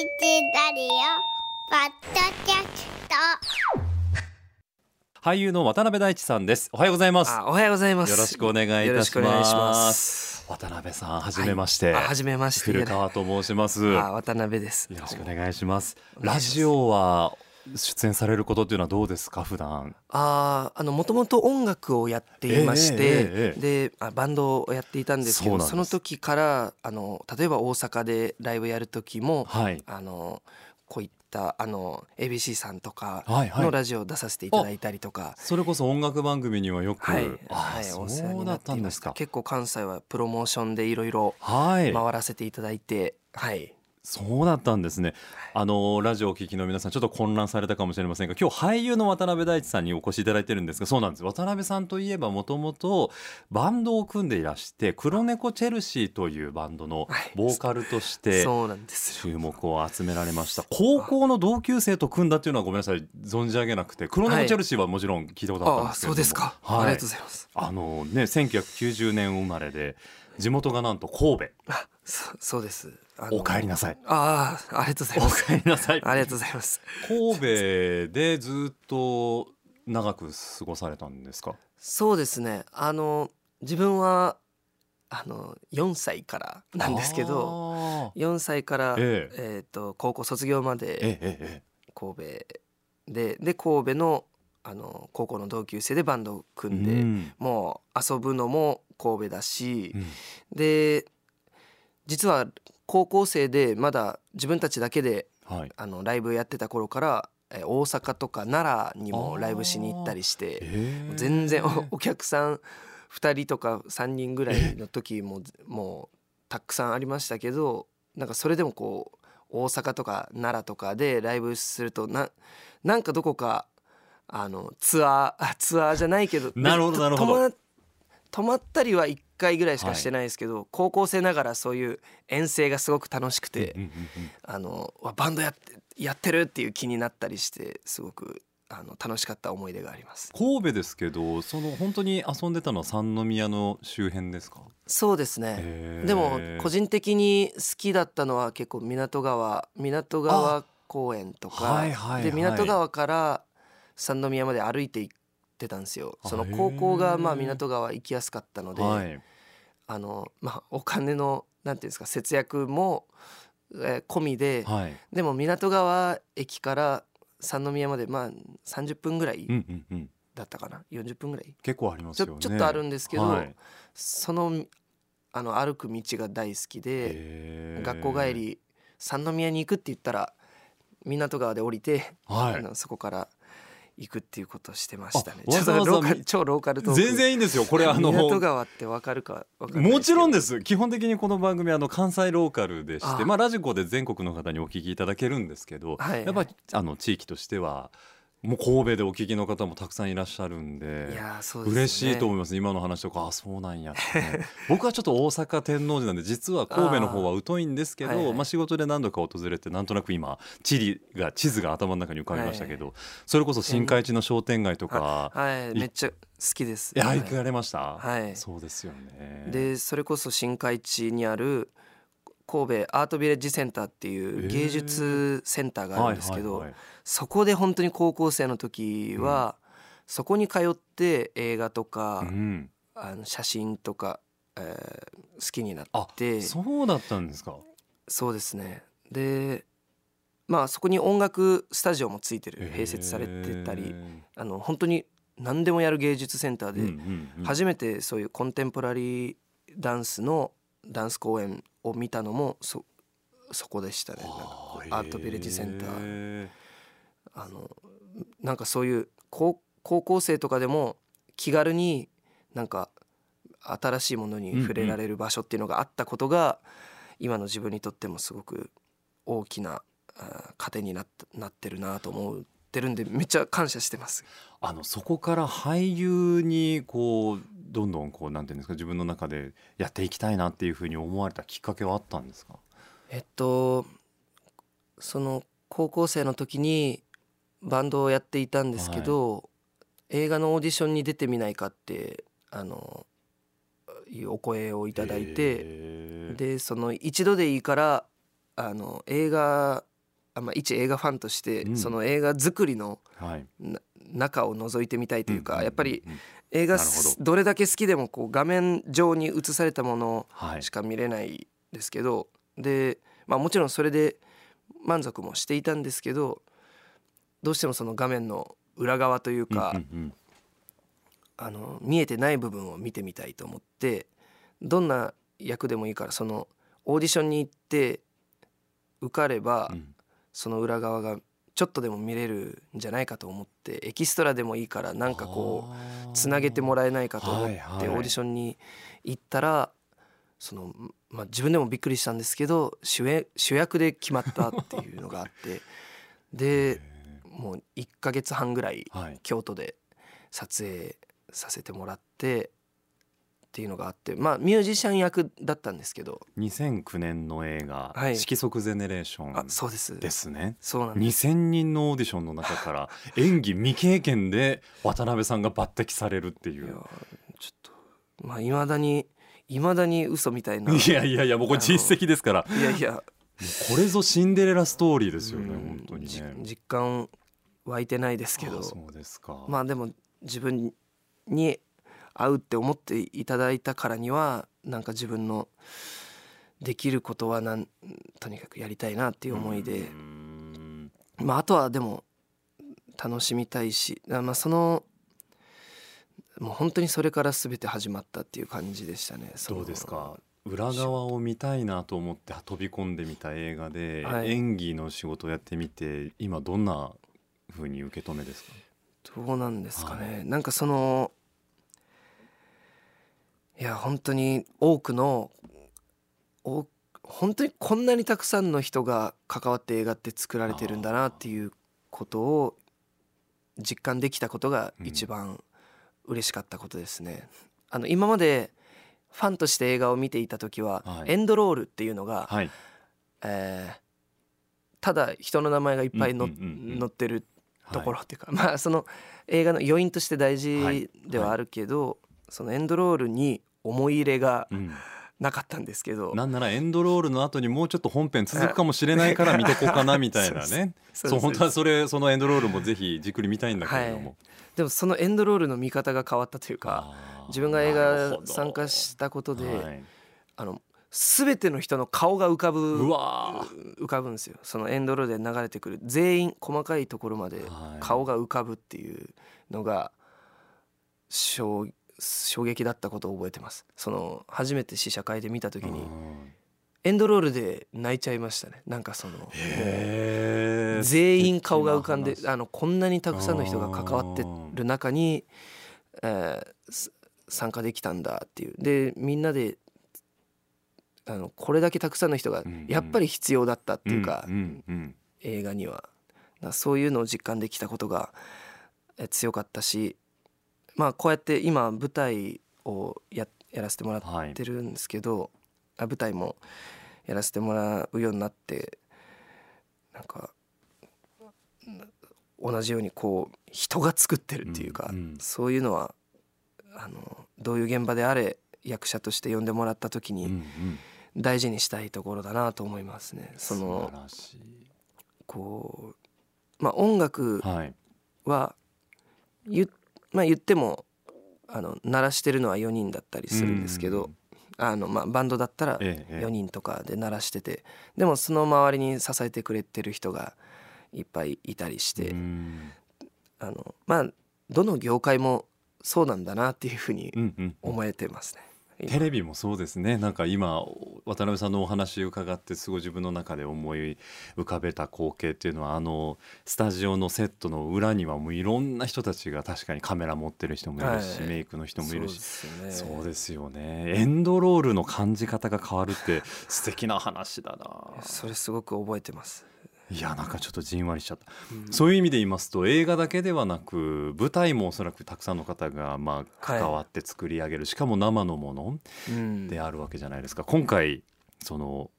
ラディオポッドキャスト。俳優の渡辺大地さんです。おはようございます。あおはようございます。よろしくお願いいたします。渡辺さんはじめまして、あはじめまして。古川と申します。よあ渡辺です。ろしくお願いします。ラジオは出演されることっていうのはどうですか普段？ああのもともと音楽をやっていまして、えええええであバンドをやっていたんですけどその時からあの例えば大阪でライブやる時もはい。あのこういったあの ABC さんとかはいはい。のラジオを出させていただいたりとか。それこそ音楽番組にはよく、はい、あ、はい、そお世話にうだなったんですか。結構関西はプロモーションでいろいろはい。回らせていただいて、はい、そうだったんですね。あのラジオをお聞きの皆さんちょっと混乱されたかもしれませんが今日俳優の渡辺大地さんにお越しいただいてるんですがそうなんです。渡辺さんといえばもともとバンドを組んでいらして黒猫チェルシーというバンドのはい。ボーカルとして注目を集められました。高校の同級生と組んだっていうのはごめんなさい存じ上げなくて黒猫チェルシーはもちろん聞いたことあったんああですけれども、そうですか、はい、ありがとうございます。あのね1990年生まれで地元がなんと神戸。あそそうです。お帰りなさい。ああありがとうございおます。帰りなさい。ありがとうございます。神戸でずっと長く過ごされたんですか？そうですね。あの自分はあの4歳からなんですけどど4歳から、ええ。ー、と高校卒業まえでええ。神戸でで神戸のあの高校の同級生でバンドをえ組んで、うん。もう遊ぶのも神戸だしう、ん。で実は高校生でまだ自分たちだけではい。あのライブやってた頃からえー大阪とか奈良にもライブしに行ったりしてええ全然おお客さん2人とか3人ぐらいの時も もうたくさんありましたけどなんかそれでもこう大阪とか奈良とかでライブするとななんかどこかあのツアーあツアーじゃないけどなるほどとなるほど。泊まったりは1回ぐらいしかしてないですけど、高校生ながらそういう遠征がすごく楽しくて。うんうんうんあのわバンドやってやってるっていう気になったりしてすごくあの楽しかった思い出があります。神戸ですけどその本当に遊んでたのは三宮の周辺ですか？そうですね。でも個人的に好きだったのは結構港川港川公園とか、はいはいはい。で港川から三宮まで歩いて行ってたんですよ。その高校がまあ港川行きやすかったので、はい。あのまあお金のなんていうんですか節約も、えー込みで、はい。でも港川駅から三宮までまあ30分ぐらいうんうんうん。だったかな？40分ぐらい？結構ありますね。ょちょっとあるんですけど、はい。そのあの歩く道が大好きで学校帰り三宮に行くって言ったら港川で降りて、はい。あのそこから行くっていうことをしてましたね。わざわざ超ローカルトーク。全然いいんですよ。これあの港川ってわかるかもちろんでです。基本的にこの番組はあの関西ローカルでしてあまあ、ラジコで全国の方にお聞きいただけるんですけど、はいやっぱりあの地域としてはもう神戸でお聞きの方もたくさんいらっしゃるんでいやーそうですね。嬉しいと思います今の話とかあそうなんやってね。僕はちょっと大阪天王寺なんで実は神戸の方は疎いんですけどあーはいはい。まあ、仕事で何度か訪れてなんとなく今地理が地図が頭の中に浮かびましたけど、それこそ新海地の商店街とか、はいめっちゃ好きです。いやはい。行かれました、はい。そうですよね。でそれこそ新海地にある神戸アートビレッジセンターっていう芸術センターがあるんですけど、はいはいはいそこで本当に高校生の時は、そこに通って映画とか、うん。あの写真とか、えー好きになあって。そうだったんですか？そうですね。でまあそこに音楽スタジオもついてる。併設されてたり。あの本当に何でもやる芸術センターで、初めてそういうコンテンポラリーダンスのダンス公演を見たのもそそこでしたね。アートビレッジセンター。へあのなんかそういう高高校生とかでも気軽になんか新しいものに触れられる場所っていうのがあったことが、今の自分にとってもすごく大きな糧になったなってるなと思ってるんでめっちゃ感謝してます。あのそこから俳優にこうどんどんこうなんていうんですか自分の中でやっていきたいなっていうふうに思われたきっかけはあったんですか？えっとその高校生の時にバンドをやっていたんですけど、映画のオーディションに出てみないかってあのいうお声をいただいてでその一度でいいからあの映画あまあ、一映画ファンとして、うん。その映画作りのはい。な中を覗いてみたいというか、んんんん。やっぱり映画どどれだけ好きでもこう画面上に映されたものはい。しか見れないですけど、で、まあ、もちろんそれで満足もしていたんですけどどうしてもその画面の裏側というか、うんうんあの見えてない部分を見てみたいと思ってどんな役でもいいからそのオーディションに行って受かれば、うん。うんその裏側がちょっとでも見れるんじゃないかと思ってエキストラでもいいからなんかこうつなげてもらえないかと思ってオーディションに行ったらその、まあ、自分でもびっくりしたんですけど主演主役で決まったっていうのがあって。でもう1ヶ月半ぐらいはい。京都で撮影させてもらってっていうのがあってまあミュージシャン役だったんですけど。2009年の映画はい「色即ゼネレーショあンそうです」ですね。そうなんです。2000人のオーディションの中から 演技未経験で渡辺さんが抜擢されるっていいやうちょっとまあいまだにいまだに嘘みたいな。いやいやいやもうこれ実績ですから。いやいや。これぞシンデレラストーリーですよねうん本当にじね実感湧いてないですけど。まあでも自分に合うって思っていただいたからにはなんか自分のできることはなんとにかくやりたいなっていう思いで。まああとはでも楽しみたいしあまあそのもう本当にそれから全て始まったっていう感じでしたね。どうですか？裏側を見たいなと思って飛び込んでみた映画で、はい。演技の仕事をやってみて今どんな風に受け止めですか？どうなんですかね、なんかそのいや本当に多くのお本当にこんなにたくさんの人が関わって映画って作られてるんだなっていうことを実感できたことが一番嬉しかったことですね。あの今までファンとして映画を見ていた時は、はい。エンドロールっていうのが、はい。えーただ人の名前がいっぱい載ってるところろっていうか、まあその映画の余韻として大はい。事ではあるけど、そのエンドロールに思い入れがうん、なかったんですけど。なんならエンドロールの後にもうちょっと本編続くかもしれないから 見とこうかなみたいなね。そうそう本当はそそれそのエンドロールもぜひじっくり見たいんだけれども、でもそのエンドロールの見方が変わったというか自分が映画参加したことで、はい。あの全ての人の顔が浮かぶうわ浮かぶんですよ。そのエンドロールで流れてくる全員細かいところまではい。顔が浮かぶっていうのが衝衝撃だったことを覚えてます。その初めて試写会で見た時にうん。エンドロールで泣いちゃいましたね。なんかその全員顔が浮かんであのこんなにたくさんの人が関わってる中に、えーす参加できたんだっていう。でみんなであのこれだけたくさんの人がやっぱり必要だったっていうか、映画には。そういうのを実感できたことがえ強かったしまあこうやって今舞台をややらせてもらはいってるんですけど、あ舞台もやらせてもらうようになってなんか同じようにこう人が作ってるっていうか、うんうん。そういうのはあのどういう現場であれ役者として呼んでもらった時にうんうん大事にしたいところだなと思いますね。そ素のこうまあ音楽は言,、まあ、言ってもあの鳴らしてるのは4人だったりするんですけど、うんあのまあ、バンドだったらええええ。4人とかで鳴らしててでもその周りに支えてくれてる人がいっぱいいたりして、うん。あのまあどの業界もそうなんだなっていうふうに思えてますね。今。テレビもそうですね。なんか今渡辺さんのお話伺ってすごい自分の中で思い浮かべた光景っていうのはあのスタジオのセットの裏にはもういろんな人たちが確かにカメラ持ってる人もいるし、はい。メイクの人もいるし。そうですよね。エンドロールの感じ方が変わるって素敵な話だな。それすごく覚えてます。いやなんかちょっとじんわりしちゃった、うん。そういう意味で言いますと映画だけではなく舞台もおそらくたくさんの方がまあ関わって作り上げる、しかも生のものうん。であるわけじゃないですか。今回その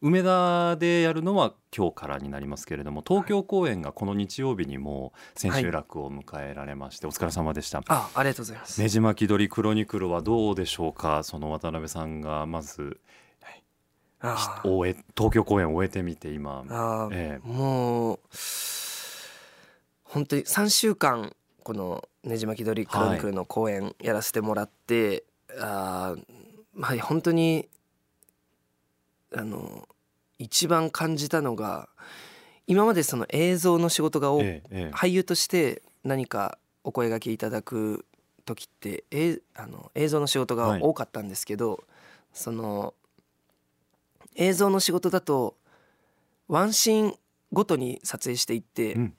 梅田でやるのは今日からになりますけれども東京公演がこの日曜日にも千秋楽を迎えられまして、お疲れ様でした。あありがとうございます。ねじ巻き鳥クロニクルはどうでしょうか。その渡辺さんがまず終え東京公演を終えてみて今。ええ。もう本当に3週間この「ねじ巻き鳥クロニクル」の公演やらせてもらって、あーまあ本当にあの一番感じたのが今までその映像の仕事が多ええええ。俳優として何かお声がけいただく時ってえあの映像の仕事が多かったんですけど、その映像の仕事だとワンシーンごとに撮影していって、うん。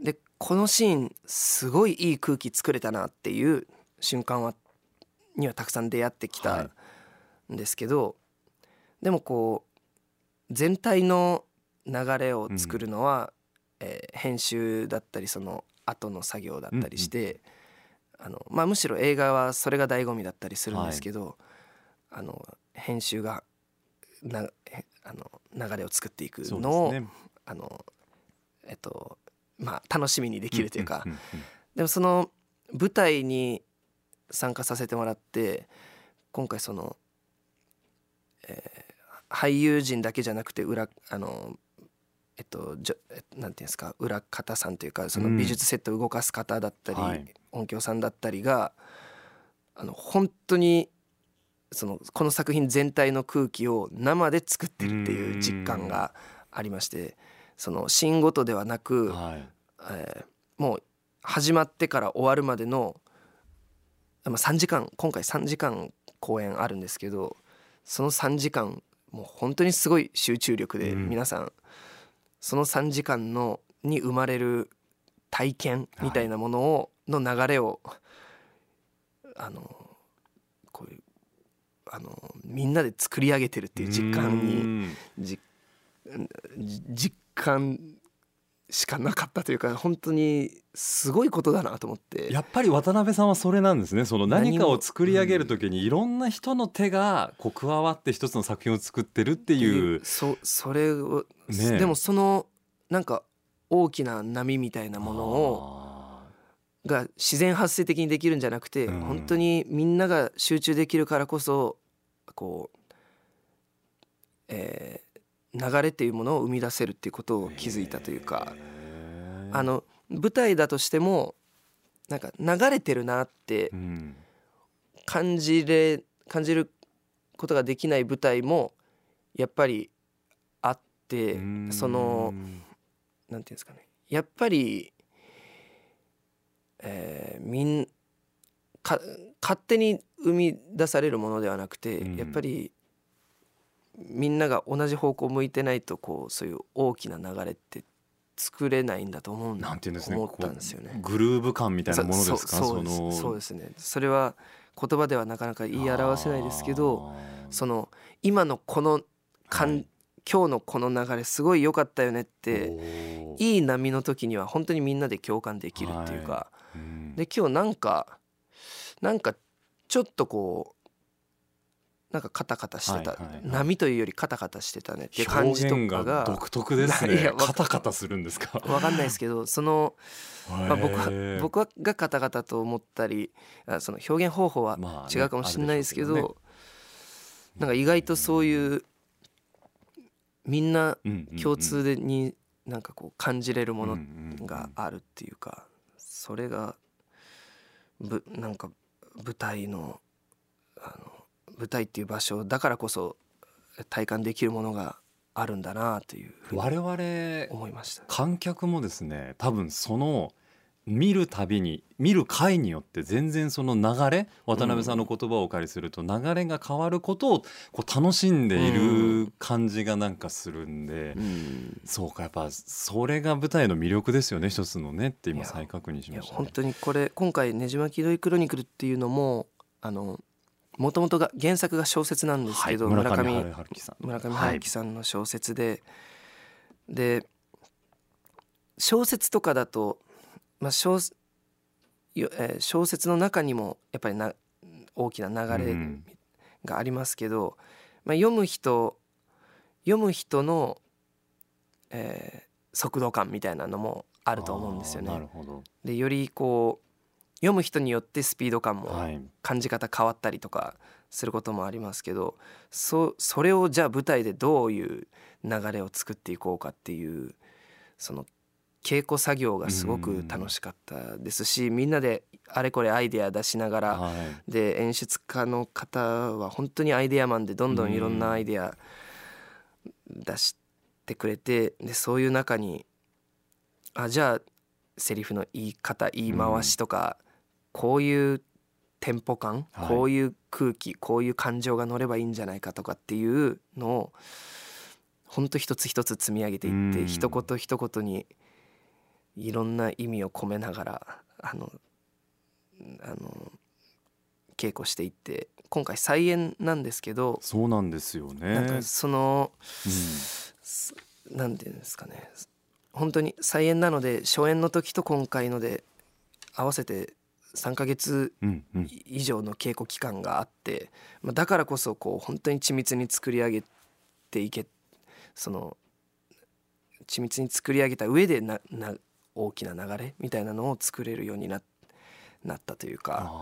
でこのシーンすごいいい空気作れたなっていう瞬間はにはたくさん出会ってきたんですけど、でもこう全体の流れを作るのは、えー編集だったりその後の作業だったりして、あのまあ、むしろ映画はそれが醍醐味だったりするんですけど、あの編集がなへあの流れを作っていくのを、ねあのえっとまあ楽しみにできるというか、んんんでもその舞台に参加させてもらって今回その、えー俳優陣だけじゃなくて裏あのえっとじょえなんていうんですか裏方さんというかそのうん。美術セットを動かす方だったり、はい。音響さんだったりがあの本当にそのこの作品全体の空気を生で作ってるっていう実感がありましてそのシーンごとではなく、はい。えーもう始まってから終わるまでの、まあ、3時間今回3時間公演あるんですけどその3時間もう本当にすごい集中力でうん。皆さん、その3時間のに生まれる体験みたいなものを、の流れをあのあのみんなで作り上げてるっていう実感に実感しかなかったというか本当にすごいことだなと思って。やっぱり渡辺さんはそれなんですね。その何かを作り上げる時にいろんな人の手がこう加わって一つの作品を作ってるっていうそそれを、ねえ。でもそのなんか大きな波みたいなものをあが自然発生的にできるんじゃなくて、うん。本当にみんなが集中できるからこそこう、えー流れっていうものを生み出せるっていうことをー気づいたというか。あの舞台だとしてもなんか流れてるなってうん。感じれ感じることができない舞台もやっぱりあってうん。そのなんていうんですかね。やっぱり、えーみんか勝手に生み出されるものではなくて、うん。やっぱりみんなが同じ方向を向いてないとこうそういう大きな流れって作れないんだと思うんなんていうんですね。思ったんですよね。グルーヴ感みたいなものですか？そそうですのそうですね。それは言葉ではなかなか言い表せないですけどその今のこの感、はい。今日のこの流れすごい良かったよねっていい波の時には本当にみんなで共感できるっていうか、うん。で今日なんかなんかちょっとこうなんかカタカタしてた、波というよりカタカタしてたねっていう感じとかが独特です いねカタカタするんですか。わかんないですけどそのまあ、僕は僕はがカタカタと思ったりあその表現方法はまあね違うかもしれないですけど,、あるでしょうけなんか意外とそういうみんな共通でになんかこう感じれるものがあるっていうかそれがぶなんか舞台のあの舞台っていう場所だからこそ体感できるものがあるんだなというふうに我々思いました。観客もですね多分その見るたびに見る回によって全然その流れ渡辺さんの言葉をお借りすると流れが変わることをこう楽しんでいる感じがなんかするんで、うん。そうかやっぱそれが舞台の魅力ですよね一つのねって今再確認しました、ね。本当にこれ今回「ねじまきどいクロニクル」っていうのもあのもともとが原作が小説なんですけど、はい、村上春春樹さん。村上春樹さんの小説で、で小説とかだと、まあ小よえー小説の中にもやっぱりな大きな流れうん。がありますけど、まあ、読む人読む人の、えー速度感みたいなのもあると思うんですよね。あーな。るほど。でよりこう読む人によってスピード感もはい。感じ方変わったりとかすることもありますけどそそれをじゃあ舞台でどういう流れを作っていこうかっていうその稽古作業がすごく楽しかったですしみんなであれこれアイデア出しながらはい。で演出家の方は本当にアイデアマンでどんどんいろんなアイデア出してくれてでそういう中にあじゃあセリフの言い方言い回しとか、こういうテンポ感、はい。こういう空気こういう感情が乗ればいいんじゃないかとかっていうのを本当一つ一つ積み上げていって、うん。一言一言にいろんな意味を込めながらあのあの稽古していって今回再演なんですけど、そうなんですよね。なんかそのうん。すなんていうんですかね。本当に再演なので初演の時と今回ので合わせて3ヶ月以上の稽古期間があって、まあ、だからこそこう本当に緻密に作り上げていけその緻密に作り上げた上でなな大きな流れみたいなのを作れるようにななったというか。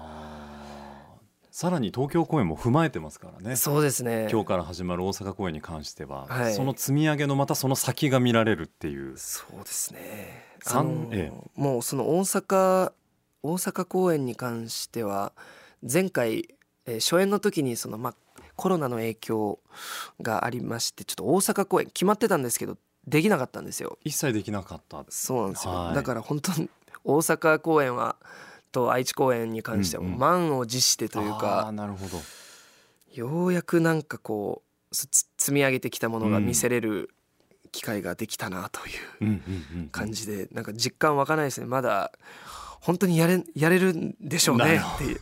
さらに東京公演も踏まえてますからね。そうですね。今日から始まる大阪公演に関しては、はい。その積み上げのまたその先が見られるっていう。そうですね。三あのえもうその大阪大阪公演に関しては前回、えー初演の時にそのまあコロナの影響がありましてちょっと大阪公演決まってたんですけどできなかったんですよ。一切できなかった。そうなんですよ。はい。だから本当に大阪公演はと愛知公演に関してはうんうん。満を持してというあーか、なるほど。ようやくなんかこうつ積み上げてきたものが見せれる機会ができたなという。うんうんうん感じでなんか実感湧かないですね。まだ本当にやれやれるんでしょうねっていう。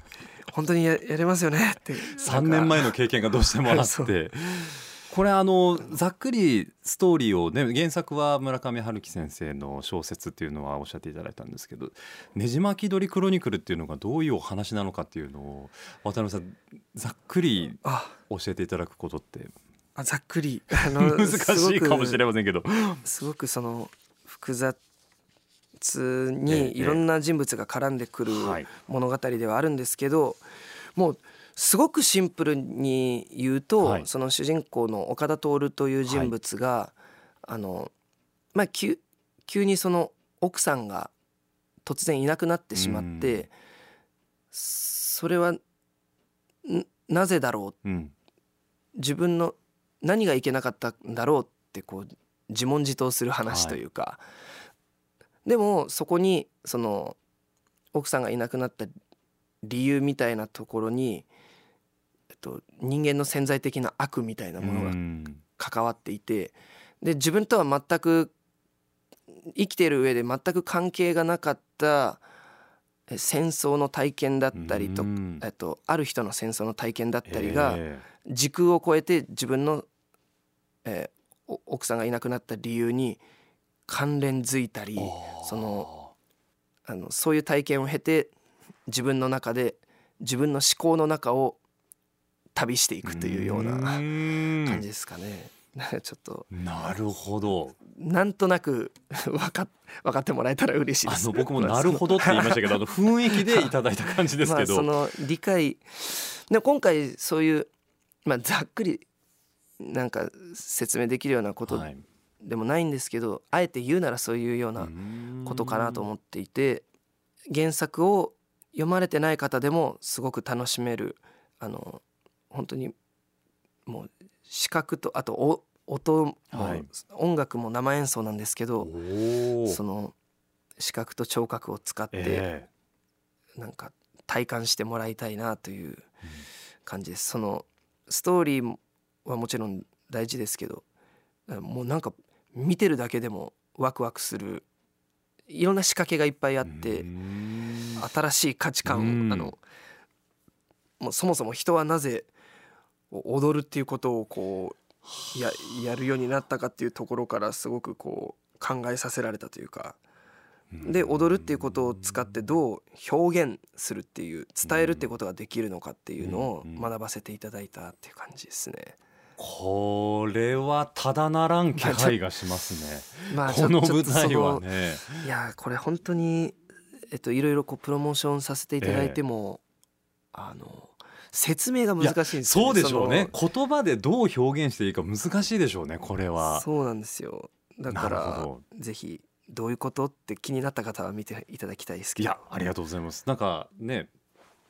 本当にややれますよねって3年前の経験がどうしてもあって これあのざっくりストーリーをね原作は村上春樹先生の小説っていうのはおっしゃっていただいたんですけど「ねじ巻き鳥クロニクル」っていうのがどういうお話なのかっていうのを渡辺さんざっくりあ教えていただくことって。あざっくり。あの 難しいかもしれませんけど。すごくその複雑ええにいろんな人物が絡んでくるはい。物語ではあるんですけどもうすごくシンプルに言うと、はい。その主人公の岡田徹という人物が、あのまあ急急にその奥さんが突然いなくなってしまってそれはんなぜだろう？うん。自分の何がいけなかったんだろうってこう自問自答する話というか、でもそこにその奥さんがいなくなった理由みたいなところに、と、人間の潜在的な悪みたいなものがうん。関わっていてで自分とは全く生きている上で全く関係がなかったえ戦争の体験だったりと、うん。えっと、ある人の戦争の体験だったりが、え時空を超えて自分の、えーお奥さんがいなくなった理由に関連づいたりえそのあのそういう体験を経て自分の中で自分の思考の中を旅していくというような感感じですかね。ちょっと。なるほど。なんとなく 分か分かってもらえたら嬉しいです。あの僕も なるほどって言いましたけどあの雰囲気でいただいた感じですけど、まあ、その理解。で今回そういう、まあ、ざっくりなんか説明できるようなことはい。でもないんですけど、あえて言うならそういうようなことかなと思っていて原作を読まれてない方でもすごく楽しめるあの本当にもう視覚とあとお音も、はい。音楽も生演奏なんですけどその視覚と聴覚を使って、えなんか体感してもらいたいなという感じです。そのストーリーはもちろん大事ですけどもうなんか見てるだけでもワクワクするいろんな仕掛けがいっぱいああって新しい価値観あのもうそもそも人はなぜ踊るっていうことをこうややるようになったかっていうところからすごくこう考えさせられたというかで踊るっていうことを使ってどう表現するっていう伝えるってことができるのかっていうのをうん学ばせていただいたっていう感じですね。これはただならん気配がしますね。まあこの舞台はのね。いやこれ本当にえっと、いろいろこうプロモーションさせていただいても、あの説明が難しいんですよそうでしょうね。そ言葉でどう表現していいか難しいでしょうねこれのは。そうなんですよ。だからほぜひどういうことって気になった方は見ていただきたいですけど。いやありがとうございます。なんかね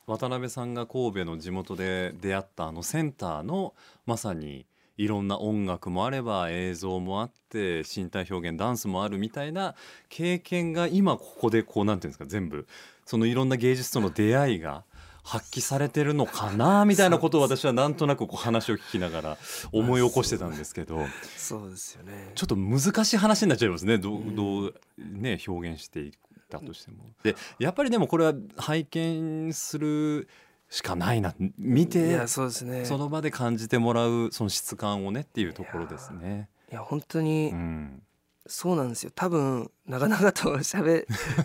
渡辺さんが神戸の地元で出会ったあのセンターのまさにいろんな音楽もあれば映像もあって身体表現ダンスもあるみたいな経験が今ここでこうなんていうんですか全部そのいろんな芸術との出会いが発揮されてるのかなみたいなことを私はなんとなくこう話を聞きながら思い起こしてたんですけどそうですよね。ちょっと難しい話になっちゃいますね。どうどうね表現していったとしても。でやっぱりでもこれは拝見するしかないな。見いてやそうですね。その場で感じてもらうその質感をねっていうところですね。いや本当に、うん、そうなんですよ。多分長々と喋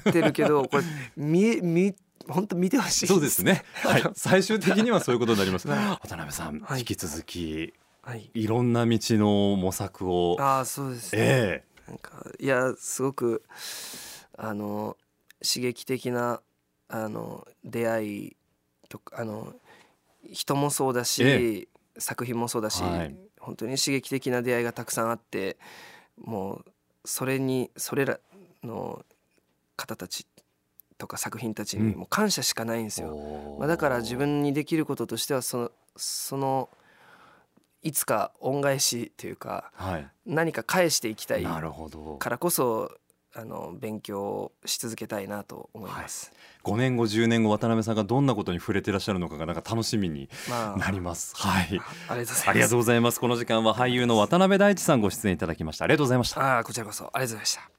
ってるけどこれ見見本当見てほしいそうですね。はい。最終的にはそういうことになります。はい。渡辺さん、はい。引き続きはい。いろんな道の模索を、ああそうですね、えなんかいやすごくあの刺激的なあの出会いとかあの人もそうだし、え。作品もそうだし、はい。本当に刺激的な出会いがたくさんあってもうそれにそれらの方たちとか作品たちにうんもう感謝しかないんですえよ。まあ、だから自分にできることとしてはそのそのいつか恩返しというかはい、何か返していきたいなるほど。からこそあの勉強し続けたいなと思います。5年後10年後渡辺さんがどんなことに触れてらっしゃるのかがなんか楽しみにまあなります。はい。ありがとうございます。ありがとうございます。この時間は俳優の渡辺大地さんご出演いただきました。ありがとうございました。ああこちらこそありがとうございました。